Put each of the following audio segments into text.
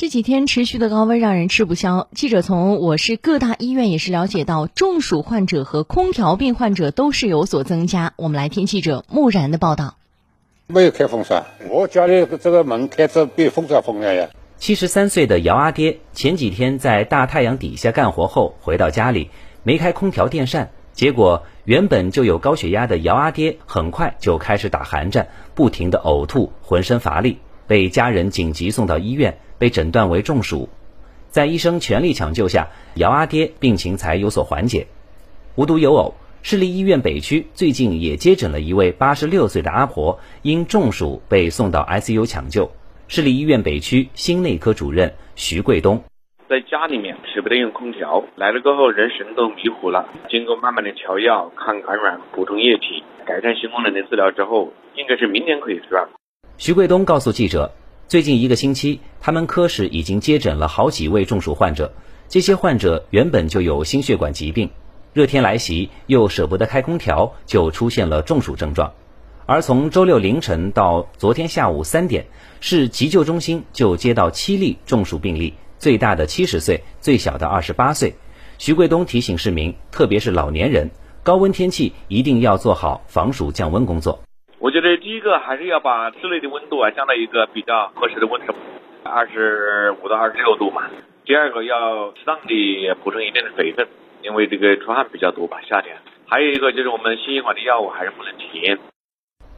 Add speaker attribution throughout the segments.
Speaker 1: 这几天持续的高温让人吃不消。记者从我市各大医院也是了解到，中暑患者和空调病患者都是有所增加。我们来听记者木然的报道。
Speaker 2: 没有开风扇，我家里这个门开着比风扇风凉呀。
Speaker 3: 七十三岁的姚阿爹前几天在大太阳底下干活后回到家里，没开空调电扇，结果原本就有高血压的姚阿爹很快就开始打寒战，不停的呕吐，浑身乏力，被家人紧急送到医院。被诊断为中暑，在医生全力抢救下，姚阿爹病情才有所缓解。无独有偶，市立医院北区最近也接诊了一位八十六岁的阿婆，因中暑被送到 ICU 抢救。市立医院北区心内科主任徐贵东，
Speaker 4: 在家里面舍不得用空调，来了过后人神都迷糊了。经过慢慢的调药、抗感染、补充液体、改善心功能的治疗之后，应该是明年可以出院。
Speaker 3: 徐贵东告诉记者。最近一个星期，他们科室已经接诊了好几位中暑患者。这些患者原本就有心血管疾病，热天来袭又舍不得开空调，就出现了中暑症状。而从周六凌晨到昨天下午三点，市急救中心就接到七例中暑病例，最大的七十岁，最小的二十八岁。徐贵东提醒市民，特别是老年人，高温天气一定要做好防暑降温工作。
Speaker 4: 我觉得第一个还是要把室内的温度啊降到一个比较合适的温度，二十五到二十六度嘛。第二个要适当的补充一定的水分，因为这个出汗比较多吧，夏天。还有一个就是我们心血管的药物还是不能停。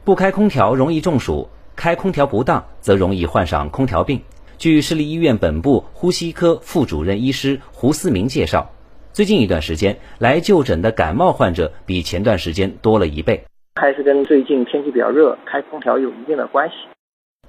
Speaker 3: 不开空调容易中暑，开空调不当则容易患上空调病。据市立医院本部呼吸科副主任医师胡思明介绍，最近一段时间来就诊的感冒患者比前段时间多了一倍。
Speaker 5: 还是跟最近天气比较热，开空调有一定的关系。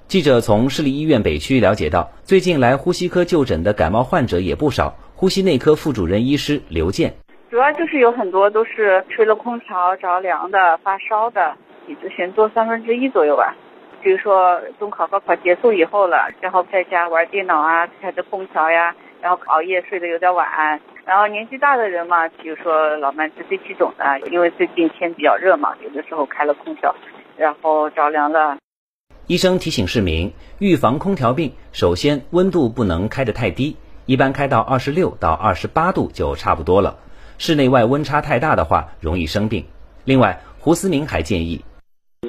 Speaker 3: 记者从市立医院北区了解到，最近来呼吸科就诊的感冒患者也不少。呼吸内科副主任医师刘健，
Speaker 6: 主要就是有很多都是吹了空调着凉的、发烧的，比之前多三分之一左右吧。比如说中考、高考结束以后了，然后在家玩电脑啊，开着空调呀，然后熬夜睡得有点晚。然后年纪大的人嘛，比如说老慢支气肿的，因为最近天比较热嘛，有的时候开了空调，然后着凉了。
Speaker 3: 医生提醒市民，预防空调病，首先温度不能开得太低，一般开到二十六到二十八度就差不多了。室内外温差太大的话，容易生病。另外，胡思明还建议，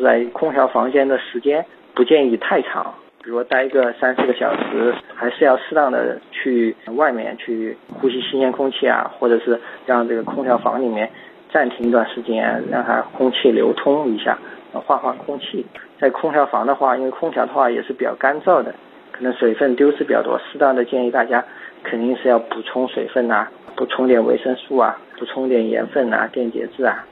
Speaker 5: 在空调房间的时间不建议太长。比如待个三四个小时，还是要适当的去外面去呼吸新鲜空气啊，或者是让这个空调房里面暂停一段时间，让它空气流通一下，换换空气。在空调房的话，因为空调的话也是比较干燥的，可能水分丢失比较多，适当的建议大家肯定是要补充水分呐，补充点维生素啊，补充点盐分啊、电解质啊。